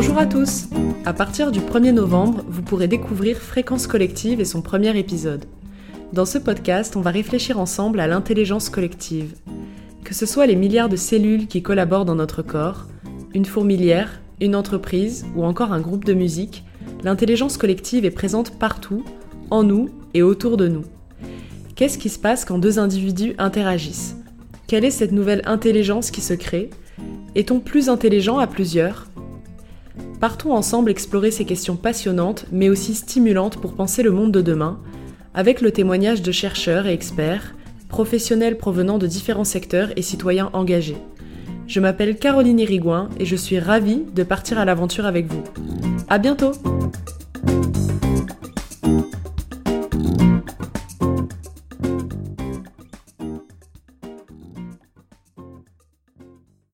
Bonjour à tous À partir du 1er novembre, vous pourrez découvrir Fréquence collective et son premier épisode. Dans ce podcast, on va réfléchir ensemble à l'intelligence collective. Que ce soit les milliards de cellules qui collaborent dans notre corps, une fourmilière, une entreprise ou encore un groupe de musique, l'intelligence collective est présente partout, en nous et autour de nous. Qu'est-ce qui se passe quand deux individus interagissent? Quelle est cette nouvelle intelligence qui se crée? Est-on plus intelligent à plusieurs? Partons ensemble explorer ces questions passionnantes mais aussi stimulantes pour penser le monde de demain, avec le témoignage de chercheurs et experts, professionnels provenant de différents secteurs et citoyens engagés. Je m'appelle Caroline Irigouin et je suis ravie de partir à l'aventure avec vous. À bientôt!